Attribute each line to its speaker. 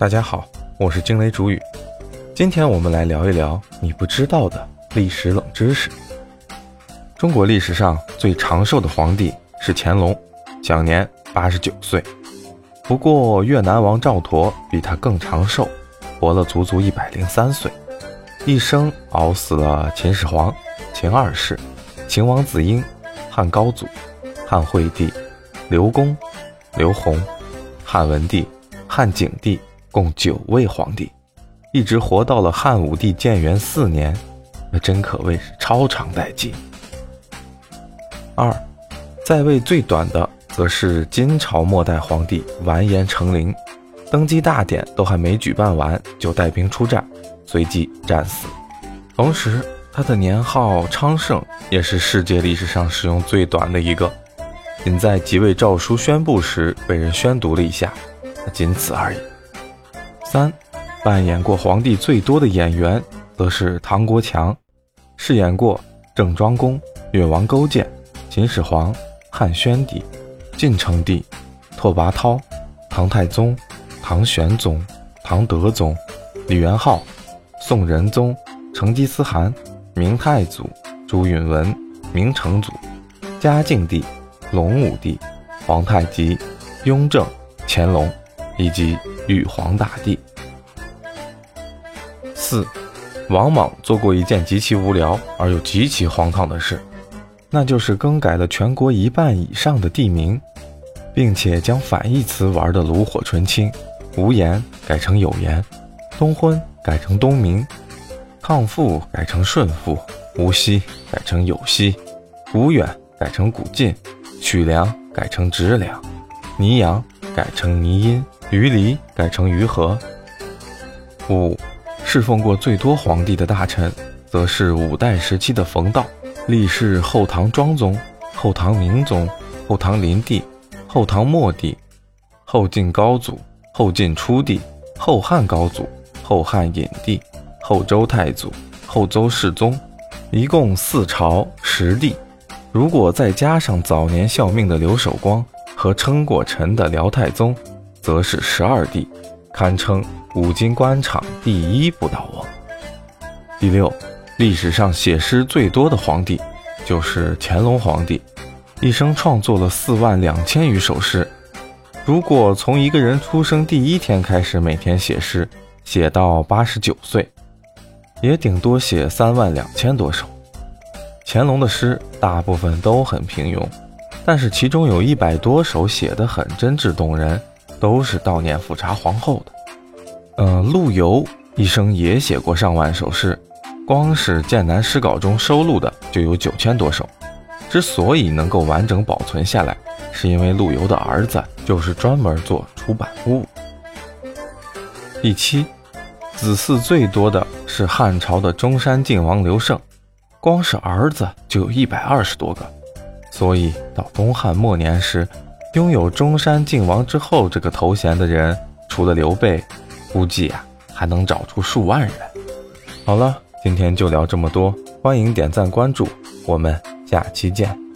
Speaker 1: 大家好，我是惊雷主语。今天我们来聊一聊你不知道的历史冷知识。中国历史上最长寿的皇帝是乾隆，享年八十九岁。不过越南王赵佗比他更长寿，活了足足一百零三岁，一生熬死了秦始皇、秦二世、秦王子婴、汉高祖、汉惠帝、刘公、刘弘、汉文帝、汉景帝。共九位皇帝，一直活到了汉武帝建元四年，那真可谓是超长待机。二，在位最短的则是金朝末代皇帝完颜成陵，登基大典都还没举办完就带兵出战，随即战死。同时，他的年号昌盛也是世界历史上使用最短的一个，仅在即位诏书宣布时被人宣读了一下，仅此而已。三，扮演过皇帝最多的演员则是唐国强，饰演过郑庄公、越王勾践、秦始皇、汉宣帝、晋成帝、拓跋焘、唐太宗、唐玄宗、唐德宗、李元昊、宋仁宗、成吉思汗、明太祖、朱允文、明成祖、嘉靖帝、隆武帝、皇太极、雍正、乾隆，以及。玉皇大帝。四，王莽做过一件极其无聊而又极其荒唐的事，那就是更改了全国一半以上的地名，并且将反义词玩得炉火纯青，无言改成有言，东昏改成东明，抗父改成顺父，无锡改成有锡，古远改成古晋，曲梁改成直梁，泥阳改成泥阴。于离改成于和。五，侍奉过最多皇帝的大臣，则是五代时期的冯道，历仕后唐庄宗、后唐明宗、后唐灵帝、后唐末帝、后晋高祖、后晋初帝、后汉高祖、后汉隐帝、后周太祖、后周世宗，一共四朝十帝。如果再加上早年效命的刘守光和称过臣的辽太宗。则是十二帝，堪称古今官场第一不倒翁。第六，历史上写诗最多的皇帝就是乾隆皇帝，一生创作了四万两千余首诗。如果从一个人出生第一天开始每天写诗，写到八十九岁，也顶多写三万两千多首。乾隆的诗大部分都很平庸，但是其中有一百多首写得很真挚动人。都是悼念富察皇后的。嗯，陆游一生也写过上万首诗，光是《剑南诗稿》中收录的就有九千多首。之所以能够完整保存下来，是因为陆游的儿子就是专门做出版物。第七，子嗣最多的是汉朝的中山靖王刘胜，光是儿子就有一百二十多个。所以到东汉末年时，拥有中山靖王之后这个头衔的人，除了刘备，估计啊还能找出数万人。好了，今天就聊这么多，欢迎点赞关注，我们下期见。